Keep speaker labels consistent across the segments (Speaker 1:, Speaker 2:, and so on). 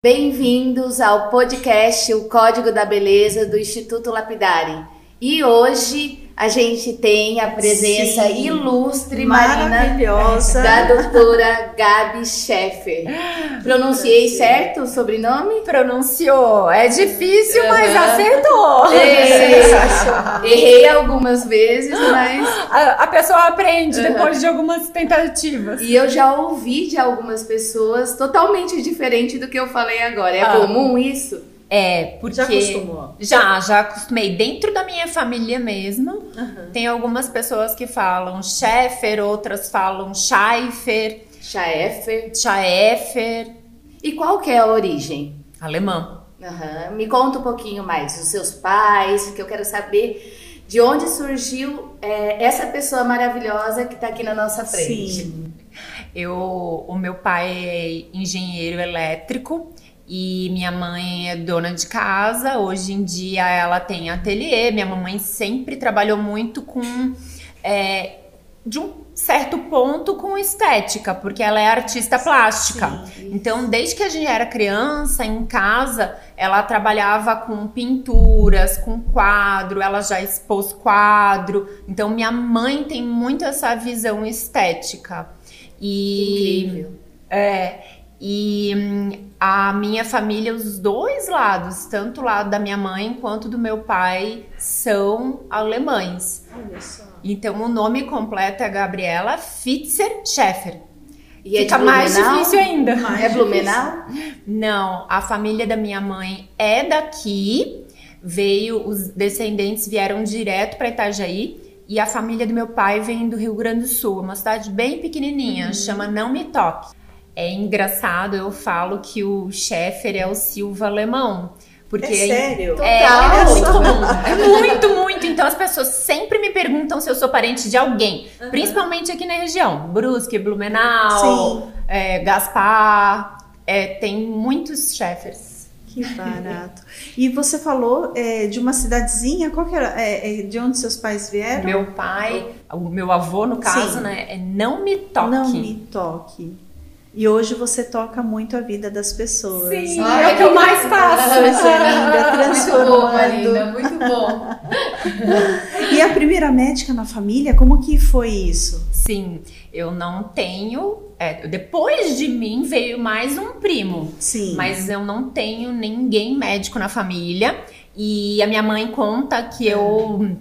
Speaker 1: Bem-vindos ao podcast O Código da Beleza do Instituto Lapidari. E hoje a gente tem a presença
Speaker 2: Sim,
Speaker 1: ilustre, Marina,
Speaker 2: maravilhosa.
Speaker 1: da doutora Gabi Scheffer. Pronunciei certo o sobrenome?
Speaker 3: Pronunciou. É difícil, mas
Speaker 1: Aham.
Speaker 3: acertou.
Speaker 1: Ei, Errei algumas vezes, mas.
Speaker 3: A, a pessoa aprende
Speaker 1: Aham.
Speaker 3: depois de algumas tentativas.
Speaker 1: E eu já ouvi de algumas pessoas totalmente diferente do que eu falei agora. É
Speaker 3: Ah.
Speaker 1: comum isso?
Speaker 3: É, porque...
Speaker 2: Já acostumou?
Speaker 3: Já, já acostumei. Dentro da minha família mesmo,
Speaker 2: Aham.
Speaker 3: tem algumas pessoas que falam Scheffer, outras falam Scheifer,
Speaker 1: Schaeffer.
Speaker 3: Schaeffer,
Speaker 1: E qual que é a origem?
Speaker 3: alemã.
Speaker 1: Aham. Me conta um pouquinho mais dos seus pais, que eu quero saber de onde surgiu é, essa pessoa maravilhosa que está aqui na nossa frente.
Speaker 2: Sim.
Speaker 3: Eu, o meu pai é engenheiro elétrico e minha mãe é dona de casa. Hoje em dia ela tem ateliê. Minha mamãe sempre trabalhou muito com, é, de um certo ponto, com estética, porque ela é artista plástica.
Speaker 2: Sim.
Speaker 3: Então, desde que a gente era criança, em casa, ela trabalhava com pinturas, com quadro, ela já expôs quadro. Então, minha mãe tem muito essa visão estética. E
Speaker 1: Incrível.
Speaker 3: é, e hum, a minha família, os dois lados, tanto o lado da minha mãe quanto do meu pai, são alemães.
Speaker 2: Olha só.
Speaker 3: Então, o nome completo é Gabriela Fitzer Scheffer.
Speaker 1: E é
Speaker 3: Fica mais
Speaker 1: Blumenau?
Speaker 3: difícil ainda.
Speaker 2: Mais
Speaker 1: É Blumenau?
Speaker 3: Não, a família da minha mãe é daqui. Veio, os descendentes vieram direto para Itajaí. E a família do meu pai vem do Rio Grande do Sul, uma cidade bem pequenininha, chama Não Me Toque. É engraçado, eu falo que o Scheffer é o Silva alemão. Porque
Speaker 2: É sério?
Speaker 3: É, é muito comum. É muito, muito. Então as pessoas sempre me perguntam se eu sou parente de alguém. Principalmente aqui na região. Brusque, Blumenau,
Speaker 2: Sim.
Speaker 3: é, Gaspar. É, tem muitos chefers.
Speaker 2: Que barato. E você falou é, de uma cidadezinha, qual que era? É, é, de onde seus pais vieram?
Speaker 3: Meu pai, o meu avô, no caso,
Speaker 2: Sim.
Speaker 3: né? É não me toque.
Speaker 2: Não me toque. E hoje você toca muito a vida das pessoas.
Speaker 3: Sim,
Speaker 1: Ai,
Speaker 3: é o que eu mais faço.
Speaker 2: Coisa linda,
Speaker 1: Muito bom, Marina,
Speaker 2: transformando.
Speaker 1: muito bom.
Speaker 2: E a primeira médica na família, como que foi isso?
Speaker 3: Sim, eu não tenho. é, depois de mim veio mais um primo.
Speaker 2: Sim.
Speaker 3: Mas eu não tenho ninguém médico na família. E a minha mãe conta que eu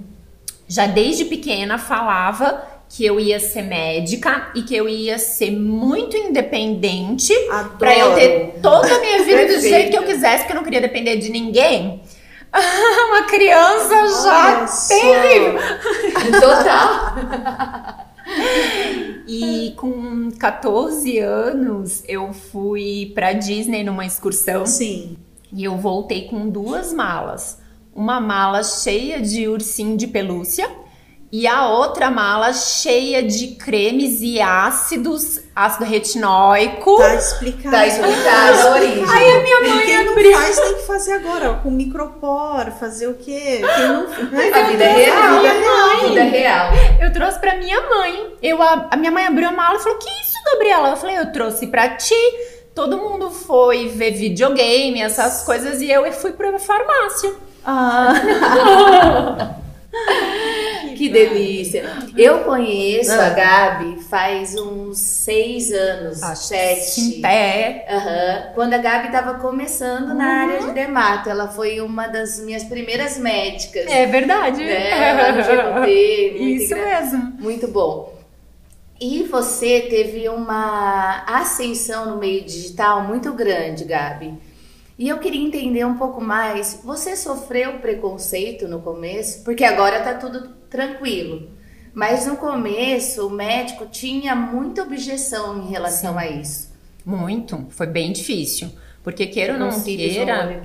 Speaker 3: já desde pequena falava que eu ia ser médica e que eu ia ser muito independente pra eu ter toda a minha vida do jeito que eu quisesse, porque eu não queria depender de ninguém. Uma criança já terrível.
Speaker 1: Total.
Speaker 3: E com 14 anos eu fui pra Disney numa excursão.
Speaker 2: Sim.
Speaker 3: E eu voltei com duas malas. Uma mala cheia de ursinho de pelúcia e a outra mala cheia de cremes e ácidos, ácido retinóico.
Speaker 2: Tá explicado.
Speaker 1: Tá explicado a origem.
Speaker 3: Aí a minha mãe
Speaker 2: quem não
Speaker 3: abriu.
Speaker 2: faz tem que fazer agora, ó, com micropor, fazer o quê? Quem não
Speaker 1: A vida real. A vida real.
Speaker 3: Eu trouxe pra minha mãe. Eu, a, a minha mãe abriu a mala e falou: Que isso, Gabriela? Eu falei: Eu trouxe pra ti. Todo mundo foi ver videogame, essas coisas, e eu fui pra farmácia.
Speaker 2: Ah,
Speaker 1: Que delícia. Eu conheço a Gabi faz uns seis anos, sete.
Speaker 3: Sim, é.
Speaker 1: Aham. Quando a Gabi estava começando na área de dermato, ela foi uma das minhas primeiras médicas.
Speaker 3: É verdade.
Speaker 1: Né?
Speaker 3: Isso
Speaker 1: engra-
Speaker 3: mesmo.
Speaker 1: Muito bom. E você teve uma ascensão no meio digital muito grande, Gabi. E eu queria entender um pouco mais. Você sofreu preconceito no começo? Porque agora tá tudo tranquilo. Mas no começo o médico tinha muita objeção em relação a isso.
Speaker 3: Muito. Foi bem difícil. Porque queira ou não
Speaker 1: Um
Speaker 3: queira.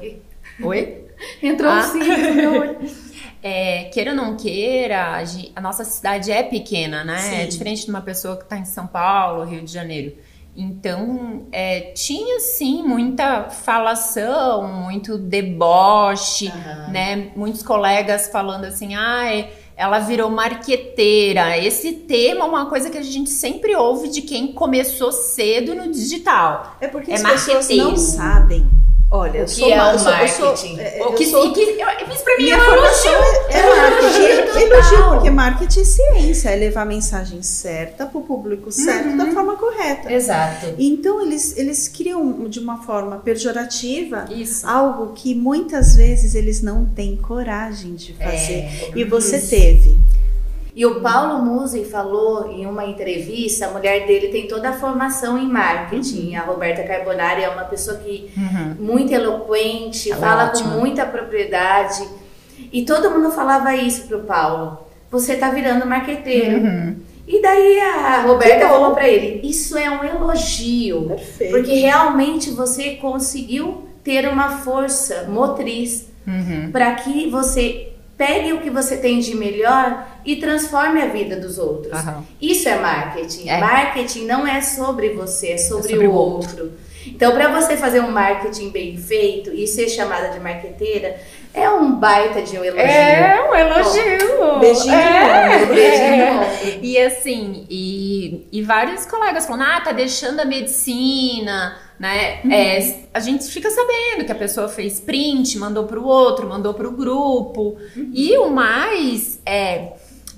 Speaker 3: Oi?
Speaker 1: Entrou um
Speaker 3: Ah.
Speaker 1: cílio no meu olho.
Speaker 3: É, queira ou não queira, a nossa cidade é pequena, né?
Speaker 2: Sim.
Speaker 3: É diferente de uma pessoa que está em São Paulo, Rio de Janeiro. Então, é, tinha sim muita falação, muito deboche,
Speaker 1: Aham.
Speaker 3: né? Muitos colegas falando assim, ai, ela virou marqueteira. Esse tema é uma coisa que a gente sempre ouve de quem começou cedo no digital.
Speaker 2: é porque
Speaker 3: É
Speaker 2: as pessoas não sabem Olha,
Speaker 1: o que é o marketing?
Speaker 3: É, o que, sou, que, isso pra mim é
Speaker 2: é, é marketing.
Speaker 1: É
Speaker 2: elogio, porque marketing é ciência, é levar a mensagem certa para o público certo
Speaker 3: Uhum.
Speaker 2: da forma correta.
Speaker 1: Exato.
Speaker 2: Então eles, eles criam de uma forma pejorativa
Speaker 3: Isso.
Speaker 2: algo que muitas vezes eles não têm coragem de fazer.
Speaker 1: É,
Speaker 2: e você
Speaker 1: isso.
Speaker 2: teve.
Speaker 1: E o Paulo Musi falou em uma entrevista, a mulher dele tem toda a formação em marketing. A Roberta Carbonari é uma pessoa que
Speaker 3: Uhum.
Speaker 1: muito eloquente,
Speaker 3: Ela é
Speaker 1: fala
Speaker 3: ótima.
Speaker 1: com muita propriedade. E todo mundo falava isso pro Paulo. Você tá virando marqueteiro.
Speaker 3: Uhum.
Speaker 1: E daí a Roberta falou pra ele: Isso é um elogio.
Speaker 2: Perfeito.
Speaker 1: Porque realmente você conseguiu ter uma força motriz
Speaker 3: Uhum.
Speaker 1: para que você pegue o que você tem de melhor e transforme a vida dos outros.
Speaker 3: Aham.
Speaker 1: Isso é marketing.
Speaker 3: É.
Speaker 1: Marketing não é sobre você, é sobre,
Speaker 3: sobre
Speaker 1: o
Speaker 3: o
Speaker 1: outro. Então, para você fazer um marketing bem feito e ser chamada de marqueteira, é um baita de um elogio.
Speaker 3: É um elogio.
Speaker 2: Beijinho
Speaker 3: É.
Speaker 1: beijinho
Speaker 3: É. E assim, e, e vários colegas falando, ah, tá deixando a medicina, né? É, a gente fica sabendo que a pessoa fez print, mandou pro outro, mandou pro grupo. E o mais é,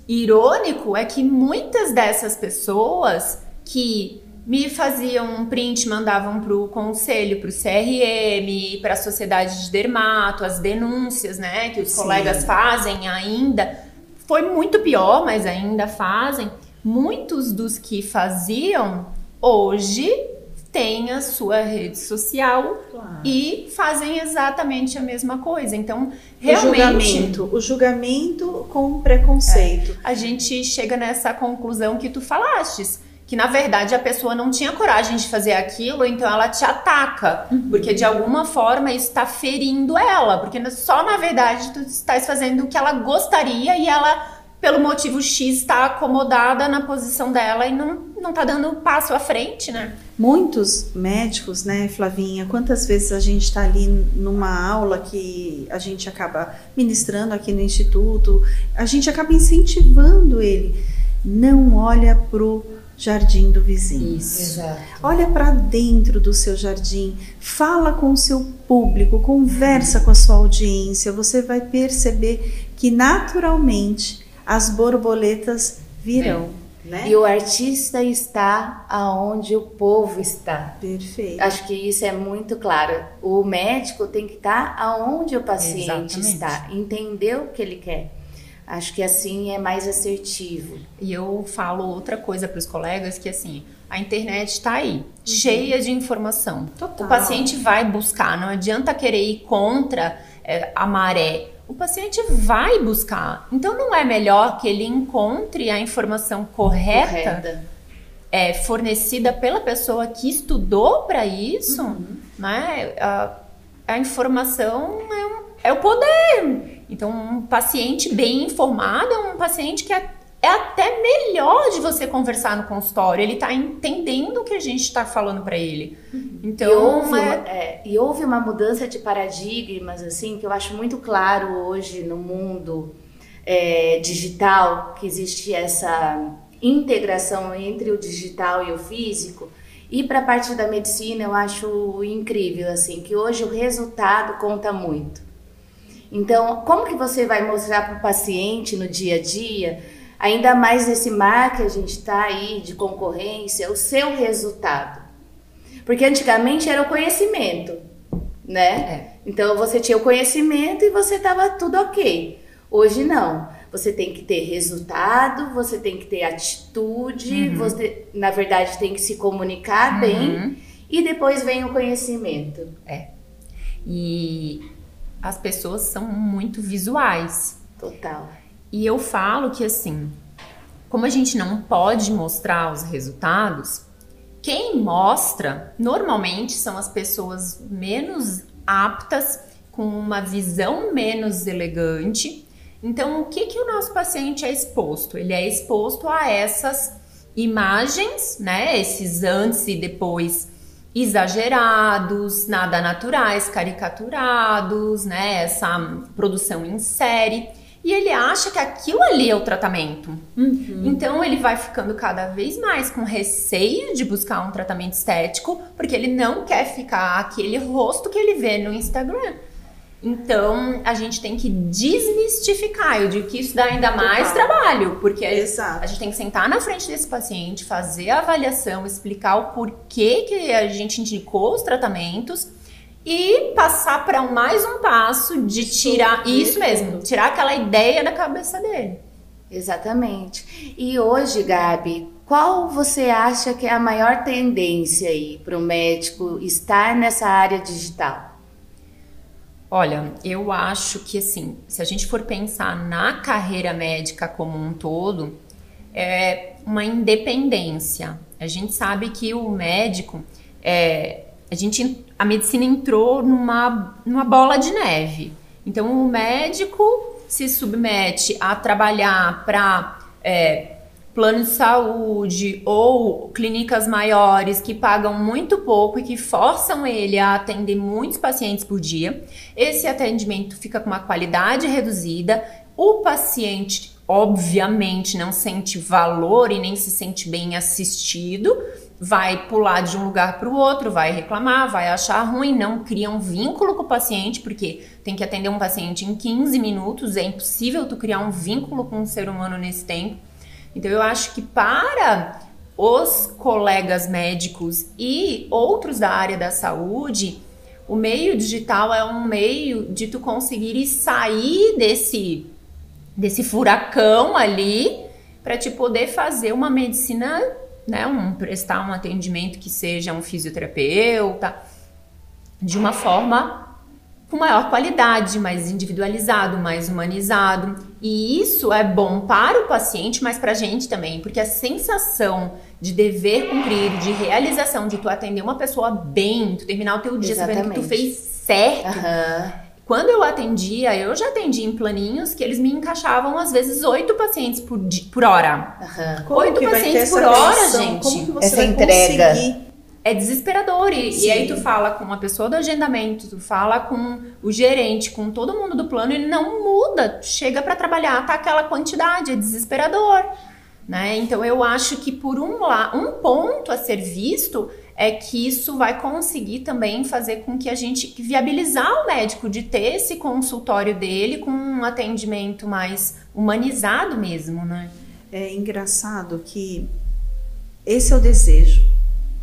Speaker 3: irônico é que muitas dessas pessoas que me faziam um print, mandavam pro conselho, pro CRM, para a sociedade de dermato, as denúncias, né, que os
Speaker 2: Sim.
Speaker 3: colegas fazem ainda. Foi muito pior, mas ainda fazem. Muitos dos que faziam hoje têm a sua rede social
Speaker 2: Claro.
Speaker 3: e fazem exatamente a mesma coisa. Então,
Speaker 2: O
Speaker 3: realmente,
Speaker 2: julgamento, o julgamento com preconceito.
Speaker 3: a gente chega nessa conclusão que tu falastes. Que na verdade a pessoa não tinha coragem de fazer aquilo, então ela te ataca. Porque de alguma forma isso está ferindo ela. Porque só na verdade tu estás fazendo o que ela gostaria e ela, pelo motivo X, está acomodada na posição dela e não, não tá dando passo à frente, né?
Speaker 2: Muitos médicos, né, Flavinha? Quantas vezes a gente está ali numa aula que a gente acaba ministrando aqui no instituto, a gente acaba incentivando ele. Não olha pro jardim do vizinho.
Speaker 1: Exato.
Speaker 2: Olha para dentro do seu jardim, fala com o seu público, conversa com a sua audiência. Você vai perceber que naturalmente as borboletas virão, né?
Speaker 1: E o artista está aonde o povo está.
Speaker 2: Perfeito.
Speaker 1: Acho que isso é muito claro. O médico tem que estar aonde o paciente
Speaker 3: Exatamente.
Speaker 1: está, entender o que ele quer. Acho que assim é mais assertivo.
Speaker 3: E eu falo outra coisa para os colegas que assim, a internet está aí, cheia de informação.
Speaker 2: Total.
Speaker 3: O paciente vai buscar, não adianta querer ir contra é, a maré. O paciente vai buscar. Então não é melhor que ele encontre a informação correta,
Speaker 1: Correta.
Speaker 3: É, fornecida pela pessoa que estudou para isso,
Speaker 2: Uhum.
Speaker 3: né? A, a informação é, um- é o poder. Então, um paciente bem informado é um paciente que é, é até melhor de você conversar no consultório. Ele tá entendendo o que a gente está falando para ele.
Speaker 1: e,
Speaker 3: Então,
Speaker 1: houve uma,
Speaker 3: é,
Speaker 1: é, e houve uma mudança de paradigmas, assim, que eu acho muito claro hoje no mundo é, digital, que existe essa integração entre o digital e o físico. E para a parte da medicina, eu acho incrível, assim, que hoje o resultado conta muito. Então, como que você vai mostrar para o paciente no dia a dia, ainda mais nesse mar que a gente está aí de concorrência, o seu resultado? Porque antigamente era o conhecimento, né? Então você tinha o conhecimento e você estava tudo ok. Hoje não. Você tem que ter resultado, você tem que ter atitude, você, na verdade, tem que se comunicar bem e depois vem o conhecimento.
Speaker 3: e as pessoas são muito visuais.
Speaker 1: Total.
Speaker 3: E eu falo que assim, como a gente não pode mostrar os resultados, quem mostra normalmente são as pessoas menos aptas, com uma visão menos elegante. Então, o que, que o nosso paciente é exposto? Ele é exposto a essas imagens, né? Esses antes e depois exagerados, nada naturais, caricaturados, né? Essa produção em série. E ele acha que aquilo ali é o tratamento.
Speaker 2: Uhum.
Speaker 3: Então ele vai ficando cada vez mais com receio de buscar um tratamento estético, porque ele não quer ficar aquele rosto que ele vê no Instagram. Então a gente tem que desmistificar. Eu digo que isso dá ainda mais trabalho, porque
Speaker 2: Exato.
Speaker 3: a gente tem que sentar na frente desse paciente, fazer a avaliação, explicar o porquê que a gente indicou os tratamentos e passar para mais um passo de tirar isso mesmo, tirar aquela ideia da cabeça dele.
Speaker 1: Exatamente. E hoje, Gabi, qual você acha que é a maior tendência aí para o médico estar nessa área digital?
Speaker 3: Olha, eu acho que assim, se a gente for pensar na carreira médica como um todo, é uma independência. A gente sabe que o médico, é, a gente, a medicina entrou numa, numa bola de neve. Então o médico se submete a trabalhar para plano de saúde ou clínicas maiores que pagam muito pouco e que forçam ele a atender muitos pacientes por dia. Esse atendimento fica com uma qualidade reduzida. O paciente, obviamente, não sente valor e nem se sente bem assistido. Vai pular de um lugar para o outro, vai reclamar, vai achar ruim, não cria um vínculo com o paciente, porque tem que atender um paciente em 15 minutos, é impossível tu criar um vínculo com um ser humano nesse tempo. Então eu acho que para os colegas médicos e outros da área da saúde, o meio digital é um meio de tu conseguir sair desse desse furacão ali para te poder fazer uma medicina, né, um prestar um atendimento que seja um fisioterapeuta de uma forma com maior qualidade, mais individualizado, mais humanizado. E isso é bom para o paciente, mas para a gente também, porque a sensação de dever cumprido, de realização, de tu atender uma pessoa bem, tu terminar o teu dia sabendo que tu
Speaker 1: Exatamente.
Speaker 3: fez certo.
Speaker 1: Aham.
Speaker 3: Quando eu atendia, eu já atendi em planinhos que eles me encaixavam às vezes oito pacientes por, di- por hora. Oito pacientes por hora,
Speaker 2: relação?
Speaker 3: gente.
Speaker 2: Como que você
Speaker 1: Essa
Speaker 2: vai
Speaker 1: entrega.
Speaker 2: conseguir?
Speaker 3: É desesperador. E,
Speaker 2: Sim.
Speaker 3: e aí tu fala com a pessoa do agendamento, tu fala com o gerente, com todo mundo do plano, ele não muda. Chega pra trabalhar, tá aquela quantidade, é desesperador. Né? Então eu acho que por um, la um ponto a ser visto é que isso vai conseguir também fazer com que a gente viabilizar o médico de ter esse consultório dele com um atendimento mais humanizado mesmo, né?
Speaker 2: É engraçado que esse é o desejo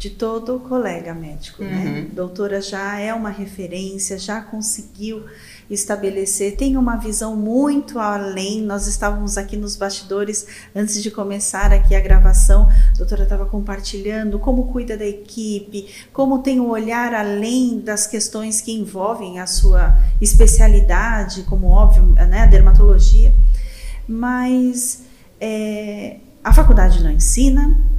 Speaker 2: de todo colega médico, né?
Speaker 3: Uhum.
Speaker 2: Doutora já é uma referência, já conseguiu estabelecer, tem uma visão muito além. Nós estávamos aqui nos bastidores antes de começar aqui a gravação. A doutora estava compartilhando como cuida da equipe, como tem um olhar além das questões que envolvem a sua especialidade, como óbvio, né, a dermatologia. Mas é, a faculdade não ensina.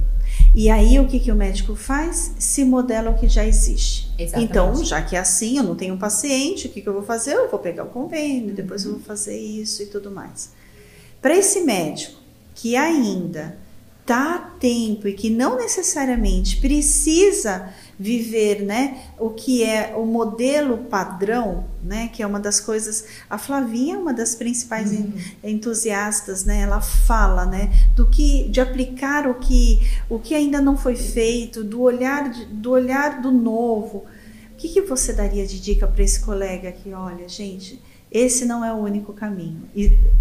Speaker 2: E aí o que, que o médico faz? Se modela o que já existe.
Speaker 3: Exatamente.
Speaker 2: Então, já que é assim, eu não tenho um paciente, o que, que eu vou fazer? Eu vou pegar o convênio, depois eu vou fazer isso e tudo mais. Para esse médico que ainda está a tempo e que não necessariamente precisa viver, né, o que é o modelo padrão, né, que é uma das coisas, a Flavinha é uma das principais en- entusiastas, né, ela fala, né, do que de aplicar o que o que ainda não foi feito, do olhar do olhar do novo. O que, que você daria de dica para esse colega que, olha, gente, esse não é o único caminho.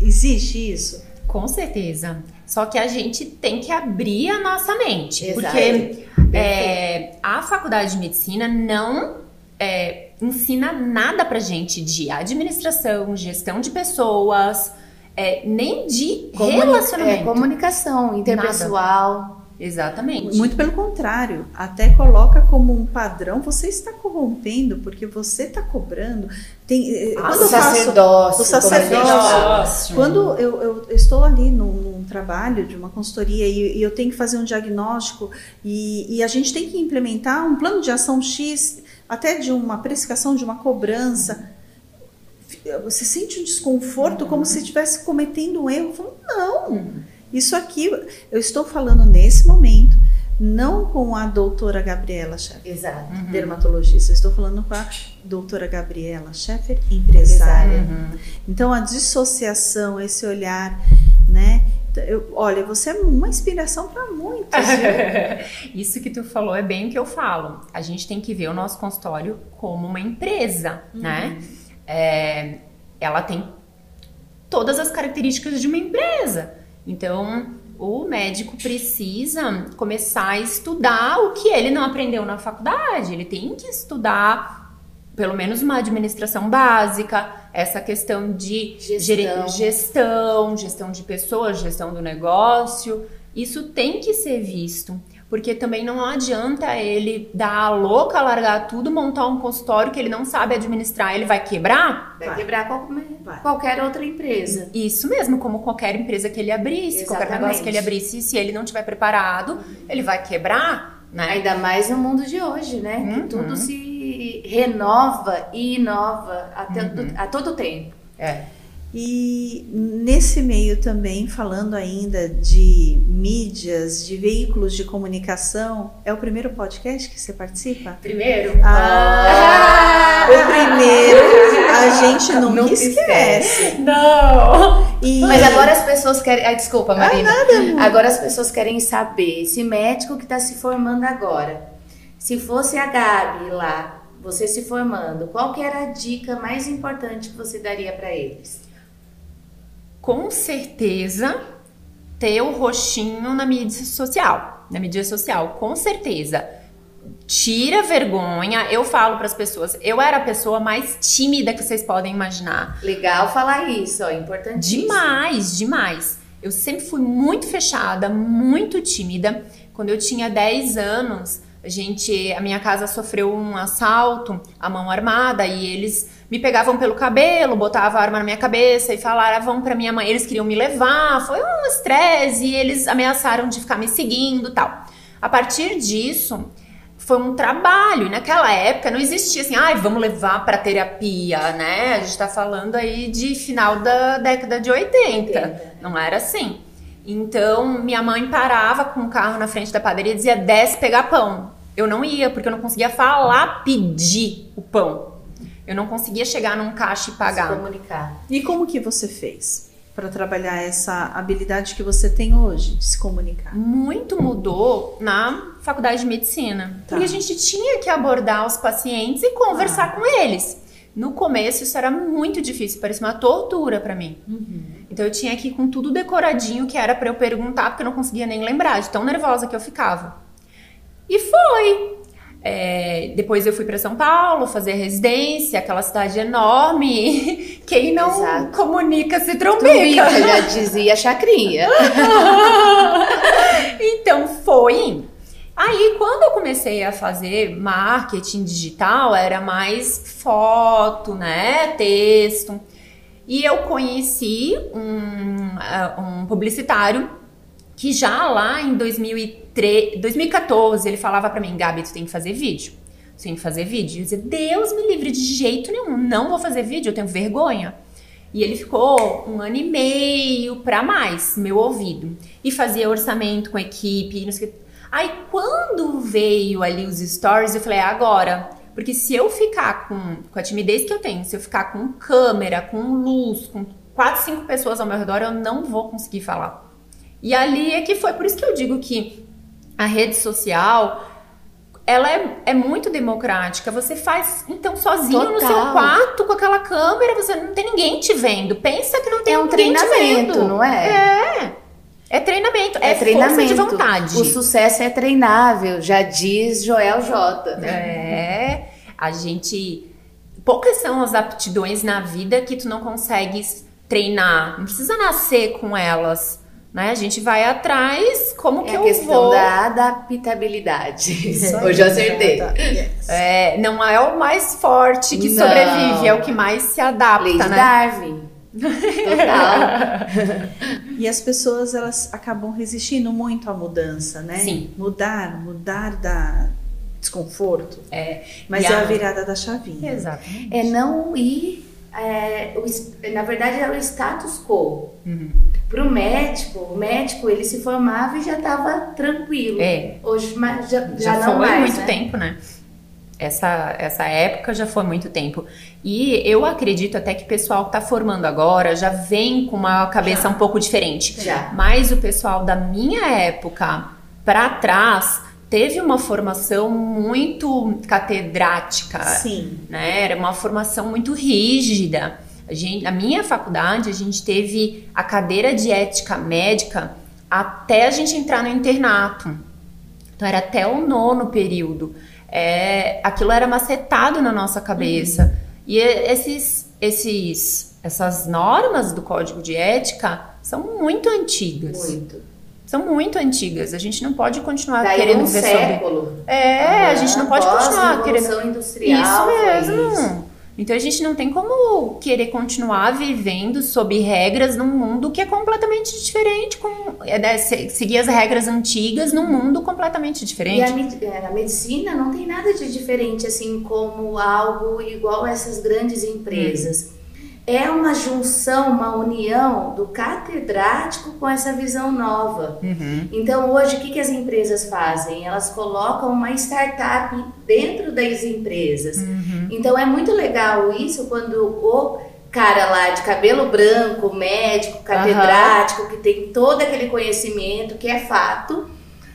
Speaker 2: Existe isso?
Speaker 3: Com certeza. Só que a gente tem que abrir a nossa mente.
Speaker 1: Exato.
Speaker 3: Porque é, a faculdade de medicina não é, ensina nada pra gente de administração, gestão de pessoas, é, nem de
Speaker 1: Comuni-
Speaker 3: relacionamento.
Speaker 1: é, comunicação interpessoal.
Speaker 3: Exatamente.
Speaker 2: Muito pelo contrário, até coloca como um padrão, você está corrompendo, porque você está cobrando. Tem, eh,
Speaker 1: Ah,
Speaker 2: quando
Speaker 1: o
Speaker 2: eu faço-
Speaker 1: sacerdócio.
Speaker 2: o sacerdócio.
Speaker 1: gente fala.
Speaker 2: Quando eu, eu estou ali num, num trabalho de uma consultoria e, e eu tenho que fazer um diagnóstico e, e a gente tem que implementar um plano de ação X, até de uma precificação, de uma cobrança, você sente um desconforto como se estivesse cometendo um erro. Eu falo, não, isso aqui, eu estou falando nesse momento não com a doutora Gabriela Scheffer,
Speaker 1: Exato.
Speaker 3: Uhum.
Speaker 2: dermatologista. Eu estou falando com a doutora Gabriela Scheffer, empresária.
Speaker 3: Uhum.
Speaker 2: Então, a dissociação, esse olhar, né? Eu, olha, você é uma inspiração para muitos.
Speaker 3: Isso que tu falou é bem o que eu falo. A gente tem que ver o nosso consultório como uma empresa, né? É, ela tem todas as características de uma empresa. Então, o médico precisa começar a estudar o que ele não aprendeu na faculdade. Ele tem que estudar pelo menos uma administração básica, essa questão de
Speaker 1: Gestão.
Speaker 3: gestão, gestão de pessoas, gestão do negócio. Isso tem que ser visto. Porque também não adianta ele dar a louca, largar tudo, montar um consultório que ele não sabe administrar, ele vai quebrar?
Speaker 1: Vai,
Speaker 2: Vai.
Speaker 1: quebrar qualquer,
Speaker 2: Vai.
Speaker 1: qualquer outra empresa.
Speaker 3: Isso mesmo, como qualquer empresa que ele abrisse, qualquer
Speaker 1: Exatamente.
Speaker 3: negócio que ele abrisse, se ele não tiver preparado, ele vai quebrar, né?
Speaker 1: Ainda mais no mundo de hoje, né?
Speaker 3: Uhum.
Speaker 1: Que tudo se renova e inova a, todo-
Speaker 3: Uhum.
Speaker 1: a todo tempo.
Speaker 3: É.
Speaker 2: E nesse meio também, falando ainda de mídias, de veículos de comunicação, é o primeiro podcast que você participa?
Speaker 1: Primeiro,
Speaker 2: Ah, o primeiro a gente nunca,
Speaker 1: Nunca
Speaker 2: esquece.
Speaker 3: Não!
Speaker 2: E
Speaker 1: Mas agora as pessoas querem. Ai, desculpa, Marina.
Speaker 2: amor.
Speaker 1: agora as pessoas querem saber esse médico que está se formando agora. Se fosse a Gabi lá, você se formando, qual que era a dica mais importante que você daria para eles?
Speaker 3: Com certeza ter o roxinho na mídia social, na mídia social, com certeza. Tira vergonha. Eu falo para as pessoas, eu era a pessoa mais tímida que vocês podem imaginar.
Speaker 1: Legal falar isso, ó, importantíssimo.
Speaker 3: Demais, demais. Eu sempre fui muito fechada, muito tímida. Quando eu tinha 10 anos, a gente, a minha casa sofreu um assalto, a mão armada, e eles me pegavam pelo cabelo, botavam a arma na minha cabeça e falavam pra minha mãe, eles queriam me levar, foi um estresse, e eles ameaçaram de ficar me seguindo, e tal. A partir disso, foi um trabalho. E naquela época não existia assim, ai, vamos levar pra terapia, né? A gente tá falando aí de final da década de 80.
Speaker 1: 80.
Speaker 3: Não era assim. Então, minha mãe parava com o carro na frente da padaria e dizia: desce pegar pão. Eu não ia, porque eu não conseguia falar, pedir o pão. Eu não conseguia chegar num caixa e
Speaker 1: Se
Speaker 3: pagar.
Speaker 1: comunicar.
Speaker 2: E como que você fez para trabalhar essa habilidade que você tem hoje de se comunicar?
Speaker 3: muito mudou na faculdade de medicina.
Speaker 2: Tá.
Speaker 3: Porque a gente tinha que abordar os pacientes e conversar com eles. No começo isso era muito difícil, parecia uma tortura pra mim. Então eu tinha que ir com tudo decoradinho que era pra eu perguntar, porque eu não conseguia nem lembrar, de tão nervosa que eu ficava. E foi. É, depois eu fui pra São Paulo fazer residência, aquela cidade enorme. Quem não
Speaker 1: Exato.
Speaker 3: comunica se
Speaker 1: Trumbica,
Speaker 3: trombica.
Speaker 1: já dizia Chacrinha.
Speaker 3: então foi. Aí, quando eu comecei a fazer marketing digital, era mais foto, né? Texto. E eu conheci um, ah, um publicitário que já lá em 2003, 2014 ele falava pra mim, Gabi, tu tem que fazer vídeo. Tu tem que fazer vídeo. Eu dizia, Deus me livre de jeito nenhum, não vou fazer vídeo, eu tenho vergonha. E ele ficou um ano e meio pra mais, meu ouvido. E fazia orçamento com a equipe, não sei. Aí quando veio ali os stories, eu falei, "É agora. Porque se eu ficar com, com a timidez que eu tenho, se eu ficar com câmera, com luz, com quatro, cinco pessoas ao meu redor, eu não vou conseguir falar. E ali é que foi. Por isso que eu digo que a rede social, ela é, é muito democrática. Você faz, então, sozinho no
Speaker 1: Total.
Speaker 3: seu quarto, com aquela câmera, você não tem ninguém te vendo. Pensa que não tem
Speaker 1: É um
Speaker 3: ninguém te
Speaker 1: treinamento,
Speaker 3: vendo.
Speaker 1: não é?
Speaker 3: É. É treinamento, é, força de vontade.
Speaker 1: O sucesso é treinável, já diz Joel J.
Speaker 3: É, a gente. Poucas são as aptidões na vida que tu não consegues treinar. Não precisa nascer com elas. Né? A gente vai atrás, como que
Speaker 1: É a
Speaker 3: eu
Speaker 1: questão
Speaker 3: vou.
Speaker 1: da adaptabilidade.
Speaker 2: Isso aí,
Speaker 1: Hoje eu acertei.
Speaker 2: Yes.
Speaker 3: É, não é o mais forte que
Speaker 1: Não.
Speaker 3: sobrevive, é o que mais se adapta,
Speaker 1: de
Speaker 3: né?
Speaker 1: Darwin. Total.
Speaker 2: E as pessoas elas acabam resistindo muito à mudança, né?
Speaker 3: Sim.
Speaker 2: Mudar, mudar da desconforto.
Speaker 3: É,
Speaker 2: Mas é
Speaker 3: a-
Speaker 2: a virada da chavinha.
Speaker 3: Exatamente.
Speaker 1: É não ir. é, o na verdade, é o status quo.
Speaker 3: Uhum.
Speaker 1: Para o médico, o médico ele se formava e já estava tranquilo.
Speaker 3: É.
Speaker 1: Hoje já, já,
Speaker 3: Já,
Speaker 1: não
Speaker 3: foi
Speaker 1: mais,
Speaker 3: muito
Speaker 1: né?
Speaker 3: tempo, né? Essa, essa época já foi muito tempo. E eu acredito até que o pessoal que tá formando agora já vem com uma cabeça
Speaker 2: Já.
Speaker 3: um pouco diferente.
Speaker 1: Já.
Speaker 3: Mas o pessoal da minha época pra trás teve uma formação muito catedrática
Speaker 2: Sim.
Speaker 3: né? Era uma formação muito rígida. A gente, na minha faculdade, a gente teve a cadeira de ética médica até a gente entrar no internato. Então era até o nono período. É, aquilo era macetado na nossa cabeça. E esses, esses, essas normas do código de ética são muito antigas.
Speaker 1: Muito.
Speaker 3: São muito antigas. A gente não pode continuar
Speaker 1: Daí
Speaker 3: querendo
Speaker 1: um
Speaker 3: ver sobre.
Speaker 1: século.
Speaker 3: É, a gente não pode continuar querendo
Speaker 1: industrial.
Speaker 3: isso mesmo.
Speaker 1: isso.
Speaker 3: Então a gente não tem como querer continuar vivendo sob regras num mundo que é completamente diferente, com, é, né, se- seguir as regras antigas num mundo completamente
Speaker 1: E a,
Speaker 3: diferente.
Speaker 1: é, a medicina não tem nada de diferente, assim, como algo igual a essas grandes empresas. É uma junção, uma união do catedrático com essa visão nova.
Speaker 3: Uhum.
Speaker 1: Então, hoje, o que, que as empresas fazem? Elas colocam uma startup dentro das empresas.
Speaker 3: Uhum.
Speaker 1: Então, é muito legal isso quando o cara lá de cabelo branco, médico, catedrático, que tem todo aquele conhecimento, que é fato,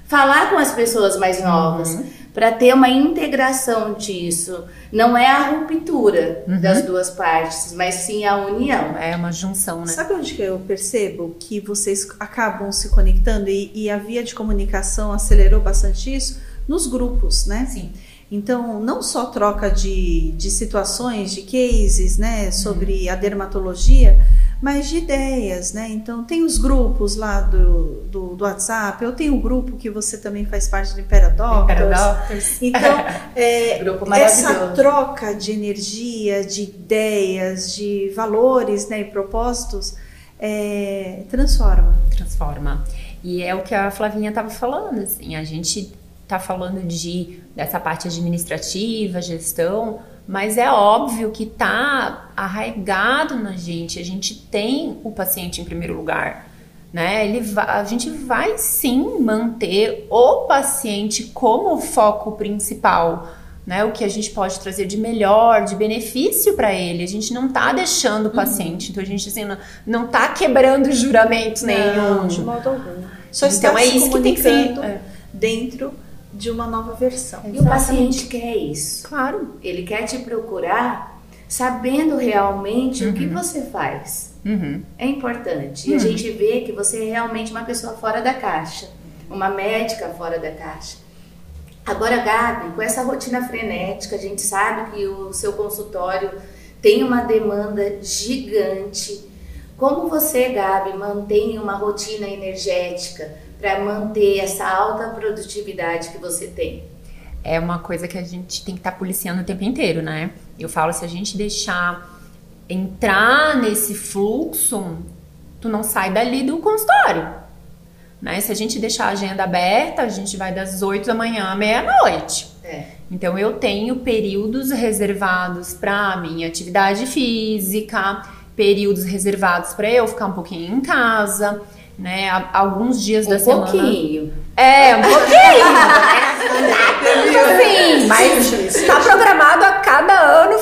Speaker 1: falar com as pessoas mais novas.
Speaker 3: Uhum.
Speaker 1: Para ter uma integração disso. Não é a ruptura
Speaker 3: Uhum.
Speaker 1: das duas partes, mas sim a união.
Speaker 3: É uma junção, né?
Speaker 2: Sabe onde que eu percebo que vocês acabam se conectando e, e a via de comunicação acelerou bastante isso? Nos grupos, né?
Speaker 3: Sim.
Speaker 2: Então, não só troca de, de situações, de cases, né, sobre a dermatologia, mas de ideias, né? Então, tem os grupos lá do, do, do WhatsApp, eu tenho o grupo que você também faz parte do.
Speaker 3: Imperadocs.
Speaker 2: Então, é,
Speaker 1: Grupo
Speaker 2: essa troca de energia, de ideias, de valores né, e propósitos é, transforma.
Speaker 3: transforma. E é o que a Flavinha estava falando, assim, a gente tá falando de dessa parte administrativa, gestão, mas é óbvio que tá arraigado na gente. A gente tem o paciente em primeiro lugar, né? Ele va- a gente vai sim manter o paciente como foco principal. Né, o que a gente pode trazer de melhor, de benefício para ele. A gente não tá deixando o paciente. Então a gente assim, não, não tá quebrando juramentos nenhum.
Speaker 2: Não, de modo algum. Só está
Speaker 3: Então é isso que tem que ser. É.
Speaker 2: dentro de uma nova versão.
Speaker 1: E o paciente quer isso.
Speaker 3: Claro.
Speaker 1: Ele quer te procurar sabendo realmente o que você faz.
Speaker 3: Uhum.
Speaker 1: É importante. E a gente vê que você é realmente uma pessoa fora da caixa, uma médica fora da caixa. Agora, Gabi, com essa rotina frenética, a gente sabe que o seu consultório tem uma demanda gigante. Como você, Gabi, mantém uma rotina energética para manter essa alta produtividade que você tem?
Speaker 3: É uma coisa que a gente tem que estar policiando o tempo inteiro, né? Eu falo, se a gente deixar entrar nesse fluxo, tu não sai dali do consultório. Né? Se a gente deixar a agenda aberta, a gente vai das 8 da manhã à meia-noite.
Speaker 1: É.
Speaker 3: Então eu tenho períodos reservados para minha atividade física, períodos reservados para eu ficar um pouquinho em casa, né? Alguns dias da
Speaker 1: Um
Speaker 3: semana.
Speaker 1: pouquinho.
Speaker 3: É, um pouquinho? Assim, mas tá programado a cada ano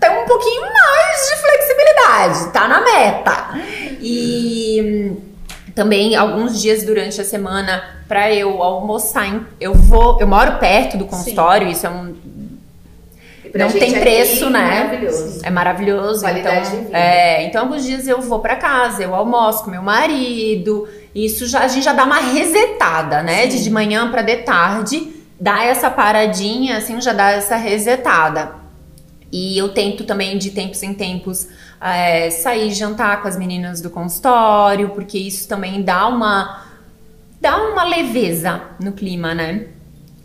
Speaker 3: ter um pouquinho mais de flexibilidade, tá na meta. E hum, também alguns dias durante a semana para eu almoçar, em- eu vou, eu moro perto do consultório, isso é um não tem
Speaker 1: aqui,
Speaker 3: preço, né?
Speaker 1: Maravilhoso.
Speaker 3: É maravilhoso.
Speaker 1: Qualidade
Speaker 3: então,
Speaker 1: de vida.
Speaker 3: É, então alguns dias eu vou pra casa, eu almoço com meu marido. Isso já a gente já dá uma resetada, né? De, de manhã pra de tarde, dá essa paradinha, assim, já dá essa resetada. E eu tento também de tempos em tempos é, sair jantar com as meninas do consultório, porque isso também dá uma dá uma leveza no clima, né?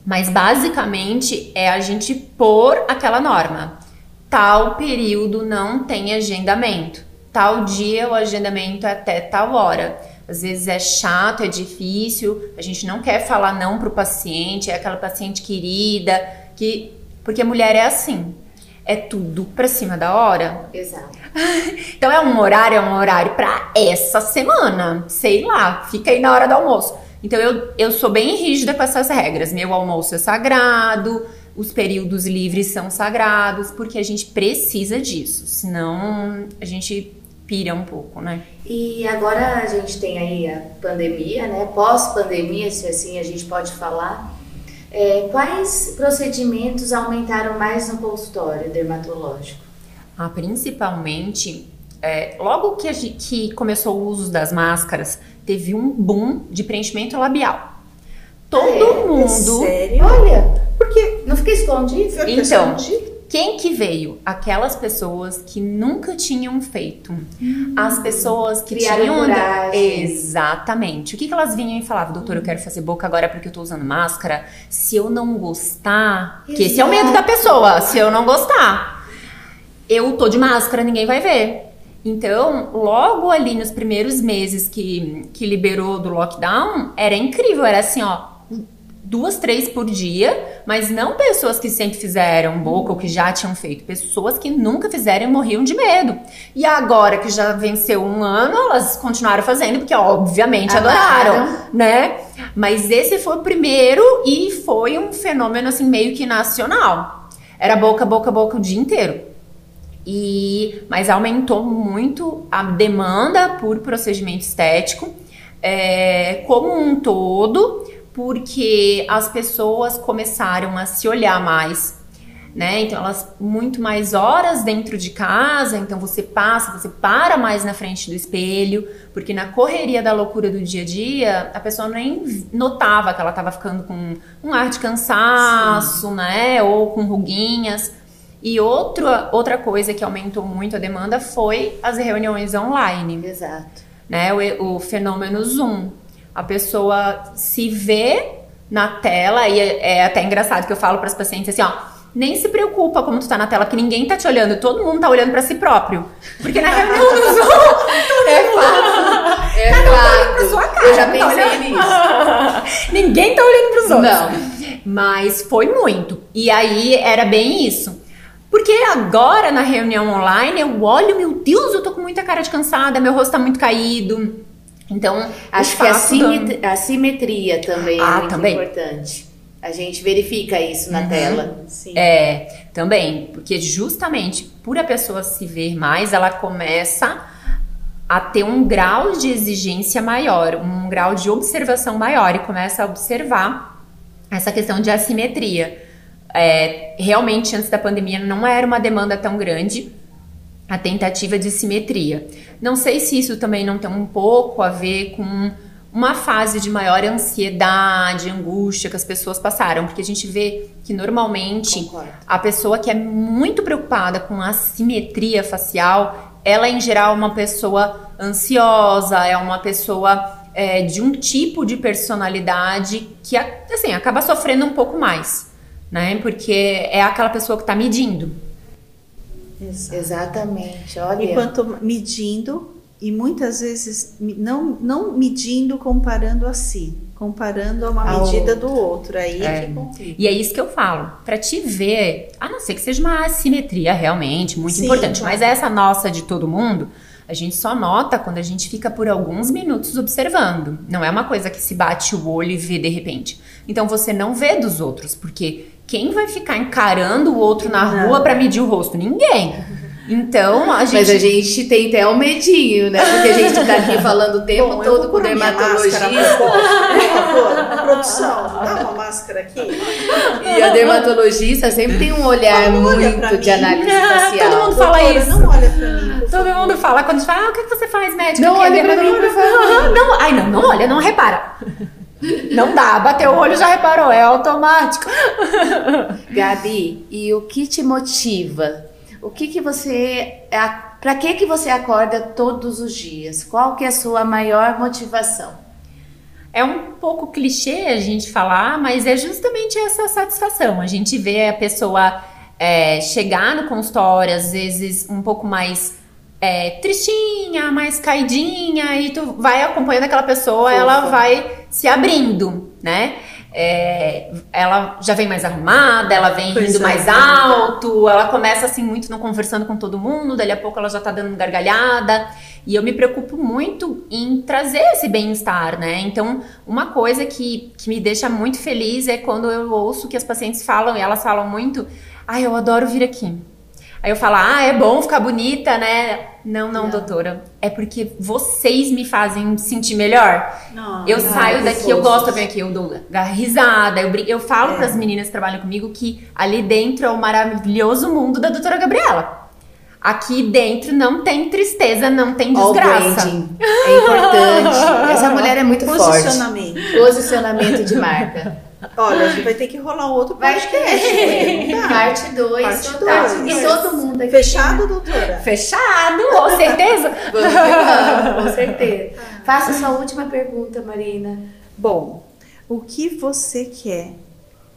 Speaker 3: Mas basicamente é a gente pôr aquela norma. Tal período não tem agendamento. Tal dia o agendamento é até tal hora. Às vezes é chato, é difícil, a gente não quer falar não pro paciente, é aquela paciente querida, que porque mulher é assim. é tudo pra cima da hora.
Speaker 1: Exato.
Speaker 3: Então é um horário, é um horário pra essa semana. Sei lá, fica aí na hora do almoço. Então eu, eu sou bem rígida com essas regras. Meu almoço é sagrado, os períodos livres são sagrados, porque a gente precisa disso. Senão a gente pira um pouco, né?
Speaker 1: E agora a gente tem aí a pandemia, né? Pós-pandemia, se assim a gente pode falar. É, quais procedimentos aumentaram mais no consultório dermatológico?
Speaker 3: Ah, principalmente, é, logo que, a que começou o uso das máscaras, teve um boom de preenchimento labial. Todo
Speaker 1: É,
Speaker 3: mundo.
Speaker 2: Sério?
Speaker 1: Olha,
Speaker 2: Porque
Speaker 1: não fica escondido?
Speaker 3: Então. Quem que veio? Aquelas pessoas que nunca tinham feito. As pessoas que
Speaker 1: Criaram
Speaker 3: tinham.
Speaker 1: coragem.
Speaker 3: Exatamente. O que, que elas vinham e falavam? Doutor, eu quero fazer boca agora porque eu tô usando máscara. Se eu não gostar. Que esse é o medo da pessoa. Se eu não gostar. Eu tô de máscara, ninguém vai ver. Então, logo ali nos primeiros meses que, que liberou do lockdown, era incrível. Era assim, ó, duas, três por dia, mas não pessoas que sempre fizeram boca ou que já tinham feito, pessoas que nunca fizeram e morriam de medo. E agora que já venceu um ano, elas continuaram fazendo, porque obviamente
Speaker 1: Amaram.
Speaker 3: adoraram, né? Mas esse foi o primeiro e foi um fenômeno assim meio que nacional. Era boca, boca, boca o dia inteiro. E, mas aumentou muito a demanda por procedimento estético é, como um todo, porque as pessoas começaram a se olhar mais, né? Então elas muito mais horas dentro de casa, então você passa, você para mais na frente do espelho, porque na correria da loucura do dia a dia, a pessoa nem notava que ela estava ficando com um ar de cansaço, né? Ou com ruguinhas. E outra, outra coisa que aumentou muito a demanda foi as reuniões online
Speaker 1: Exato.
Speaker 3: né? O, o fenômeno Zoom. A pessoa se vê na tela, e é, é até engraçado que eu falo para as pacientes assim, ó. Nem se preocupa como tu tá na tela, porque ninguém tá te olhando, todo mundo tá olhando para si próprio. Porque na reunião do Zoom,
Speaker 1: É fato. É
Speaker 3: pra sua
Speaker 1: fato.
Speaker 3: cara,
Speaker 1: Eu já
Speaker 3: não tá
Speaker 1: pensei
Speaker 3: olhando.
Speaker 1: nisso.
Speaker 3: ninguém tá olhando pros outros.
Speaker 1: Não.
Speaker 3: Mas foi muito. E aí era bem isso. Porque agora na reunião online eu olho, meu Deus, eu tô com muita cara de cansada, meu rosto tá muito caído. Então,
Speaker 1: Acho que a,
Speaker 3: fato da-
Speaker 1: simet- a simetria também é
Speaker 3: Ah,
Speaker 1: muito
Speaker 3: também.
Speaker 1: importante. A gente verifica isso
Speaker 3: Uhum.
Speaker 1: na tela.
Speaker 2: Sim.
Speaker 3: É, também, porque justamente por a pessoa se ver mais, ela começa a ter um grau de exigência maior, um grau de observação maior e começa a observar essa questão de assimetria. É, realmente, antes da pandemia, não era uma demanda tão grande a tentativa de simetria. Não sei se isso também não tem um pouco a ver com uma fase de maior ansiedade, angústia que as pessoas passaram, porque a gente vê que normalmente
Speaker 1: Concordo.
Speaker 3: a pessoa que é muito preocupada com a simetria facial, ela em geral é uma pessoa ansiosa, é uma pessoa é, de um tipo de personalidade que assim acaba sofrendo um pouco mais, né? Porque é aquela pessoa que tá medindo.
Speaker 2: Exato.
Speaker 1: Exatamente. Olha.
Speaker 2: Enquanto medindo, e muitas vezes não, não medindo comparando a si, comparando a uma
Speaker 1: Ao
Speaker 2: medida do outro. Aí
Speaker 3: É.
Speaker 2: que complica.
Speaker 3: E é isso que eu falo. Pra te ver, a não ser que seja uma assimetria realmente muito
Speaker 2: Sim,
Speaker 3: importante,
Speaker 2: claro.
Speaker 3: mas essa nossa de todo mundo, a gente só nota quando a gente fica por alguns minutos observando. Não é uma coisa que se bate o olho e vê de repente. Então você não vê dos outros, porque quem vai ficar encarando o outro na
Speaker 2: Não.
Speaker 3: rua pra medir o rosto? Ninguém. Então a gente
Speaker 1: Mas a gente tem até um medinho, né? Porque a gente tá aqui falando o tempo
Speaker 2: Bom,
Speaker 1: todo com o dermatologista.
Speaker 2: máscara, Por favor, produção, dá uma máscara aqui.
Speaker 1: E a dermatologista sempre tem um olhar muito de análise
Speaker 3: Ah,
Speaker 1: facial.
Speaker 3: todo mundo fala
Speaker 2: Doutora,
Speaker 3: isso.
Speaker 2: Não olha pra mim.
Speaker 3: Todo mundo fala, quando a gente fala, ah, o que, você faz, médica?
Speaker 1: Não olha pra mim, por favor.
Speaker 3: Não, ai, não, não olha, não repara. Não dá, bateu o olho já reparou, é automático.
Speaker 1: Gabi, e o que te motiva? O que que você, para que que você acorda todos os dias? Qual que é a sua maior motivação?
Speaker 3: É um pouco clichê a gente falar, mas é justamente essa satisfação. A gente vê a pessoa é, chegar no consultório, às vezes um pouco mais é, tristinha, mais caidinha, e tu vai acompanhando aquela pessoa,
Speaker 1: Fofa.
Speaker 3: ela vai se abrindo, né? É, ela já vem mais arrumada, ela vem
Speaker 2: Pois
Speaker 3: rindo
Speaker 2: é.
Speaker 3: mais alto, ela começa assim muito não conversando com todo mundo, dali a pouco ela já tá dando gargalhada. E eu me preocupo muito em trazer esse bem-estar, né? Então, uma coisa que, que me deixa muito feliz é quando eu ouço que as pacientes falam, e elas falam muito, ah, eu adoro vir aqui. Aí eu falo, ah, é bom ficar bonita, né? Não, não,
Speaker 1: Não.
Speaker 3: doutora. É porque vocês me fazem sentir melhor.
Speaker 2: Não,
Speaker 3: Eu
Speaker 2: não,
Speaker 3: saio daqui, eu gosto de vir aqui, eu dou risada, eu, brin- eu falo
Speaker 2: É.
Speaker 3: pras meninas que trabalham comigo que ali dentro é o maravilhoso mundo da doutora Gabriela. Aqui dentro não tem tristeza, não tem
Speaker 1: o
Speaker 3: desgraça.
Speaker 1: É importante. Essa mulher é muito forte.
Speaker 2: Posicionamento.
Speaker 1: Posicionamento de marca.
Speaker 2: Olha, a gente vai ter que rolar outro podcast.
Speaker 1: Parte 2.
Speaker 2: Parte.
Speaker 1: E todo mundo aqui.
Speaker 2: Fechado, doutora?
Speaker 3: Fechado, com certeza.
Speaker 1: Vamos com certeza. Faça sua última pergunta, Marina.
Speaker 2: Bom, o que você quer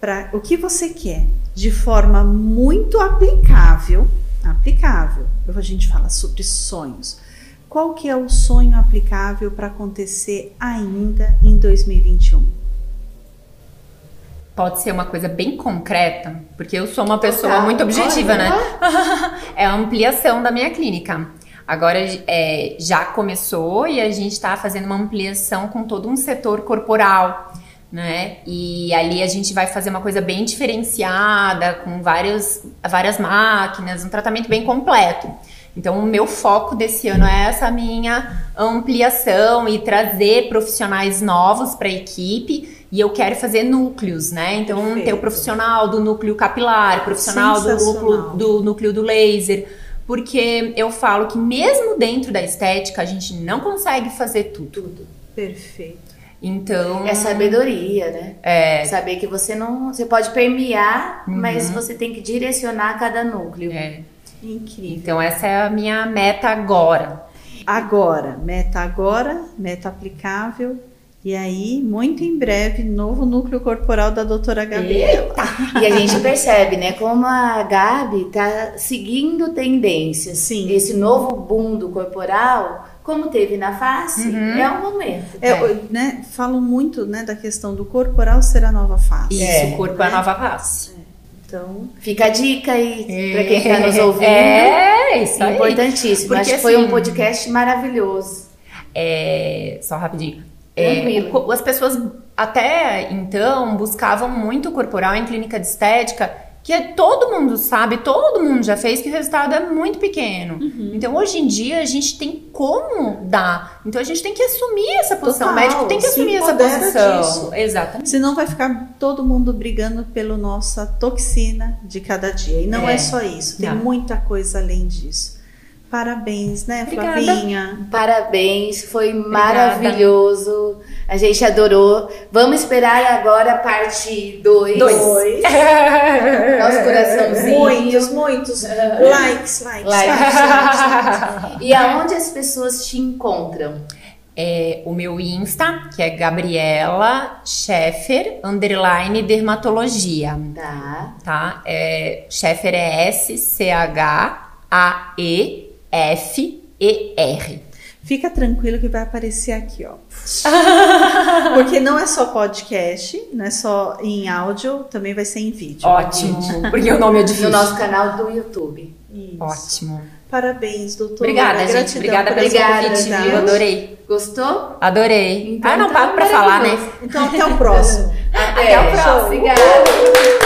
Speaker 2: para o que você quer de forma muito aplicável, aplicável. A gente fala sobre sonhos. Qual que é o sonho aplicável para acontecer ainda em 2021?
Speaker 3: Pode ser uma coisa bem concreta, porque eu sou uma pessoa muito objetiva, né? é a ampliação da minha clínica. Agora é, já começou e a gente está fazendo uma ampliação com todo um setor corporal, né? E ali a gente vai fazer uma coisa bem diferenciada, com vários, várias máquinas, um tratamento bem completo. Então, o meu foco desse ano é essa minha ampliação e trazer profissionais novos para a equipe. E eu quero fazer núcleos, né? Então,
Speaker 2: Perfeito.
Speaker 3: ter o profissional do núcleo capilar, profissional do núcleo, do núcleo do laser. Porque eu falo que mesmo dentro da estética, a gente não consegue fazer tudo.
Speaker 1: Tudo.
Speaker 2: Perfeito.
Speaker 3: Então,
Speaker 1: É sabedoria, né?
Speaker 3: é,
Speaker 1: Saber que você não. Você pode permear,
Speaker 3: Uhum.
Speaker 1: mas você tem que direcionar cada núcleo.
Speaker 3: é.
Speaker 2: Incrível.
Speaker 3: Então, essa é a minha meta agora.
Speaker 2: Agora, meta agora, meta aplicável. E aí, muito em breve, novo núcleo corporal da doutora Gabriela.
Speaker 1: E a gente percebe, né, como a Gabi tá seguindo tendências.
Speaker 2: Sim.
Speaker 1: Esse novo boom do corporal, como teve na face,
Speaker 3: Uhum.
Speaker 1: é um momento.
Speaker 2: É, o- né, falam muito né, da questão do corporal ser a nova face.
Speaker 3: Isso,
Speaker 1: É,
Speaker 3: o corpo é a nova face.
Speaker 2: Então,
Speaker 1: Fica a dica aí pra quem tá nos ouvindo.
Speaker 3: É, isso aí.
Speaker 1: Importantíssimo.
Speaker 3: Porque,
Speaker 1: Acho que foi um
Speaker 3: assim,
Speaker 1: podcast maravilhoso.
Speaker 3: É, só rapidinho. É, o as pessoas até então buscavam muito corporal em clínica de estética, que é- todo mundo sabe, todo mundo já fez que o resultado é muito pequeno.
Speaker 1: Uhum.
Speaker 3: Então hoje em dia a gente tem como dar. Então a gente tem que assumir essa posição.
Speaker 2: Total,
Speaker 3: o médico tem que assumir essa posição.
Speaker 2: disso.
Speaker 3: Exatamente.
Speaker 2: senão vai ficar todo mundo brigando pela nossa toxina de cada dia. E não é,
Speaker 3: É.
Speaker 2: só isso, tem
Speaker 3: Não.
Speaker 2: muita coisa além disso. Parabéns, né,
Speaker 3: Obrigada.
Speaker 2: Flavinha?
Speaker 1: Parabéns, foi maravilhoso. A gente adorou. Vamos esperar agora a parte 2.
Speaker 3: Dois.
Speaker 1: Nosso coraçãozinho.
Speaker 2: Muitos, muitos likes, likes,
Speaker 1: Like.
Speaker 2: likes, likes, likes.
Speaker 1: E aonde as pessoas te encontram?
Speaker 3: É, o meu Insta, que é Gabriela Scheffer, underline dermatologia.
Speaker 1: Tá.
Speaker 3: tá? É, Scheffer é S-C-H-A-E-F-E-R.
Speaker 2: Fica tranquilo que vai aparecer aqui, ó. Porque não é só podcast, não é só em áudio, também vai ser em vídeo.
Speaker 3: Ótimo, porque o nome é
Speaker 1: No
Speaker 3: difícil.
Speaker 1: nosso canal do YouTube.
Speaker 2: Isso.
Speaker 3: Ótimo.
Speaker 2: Parabéns, doutora.
Speaker 3: Obrigada, gente.
Speaker 2: Gratidão
Speaker 3: Obrigada
Speaker 2: por
Speaker 3: pelo
Speaker 1: Obrigada,
Speaker 3: convite, viu? Adorei.
Speaker 1: Gostou?
Speaker 3: Adorei.
Speaker 1: Então
Speaker 3: ah, não
Speaker 1: tá
Speaker 3: pago pra falar, né?
Speaker 2: Então, até o próximo.
Speaker 1: Até
Speaker 3: o próximo.
Speaker 1: Obrigada.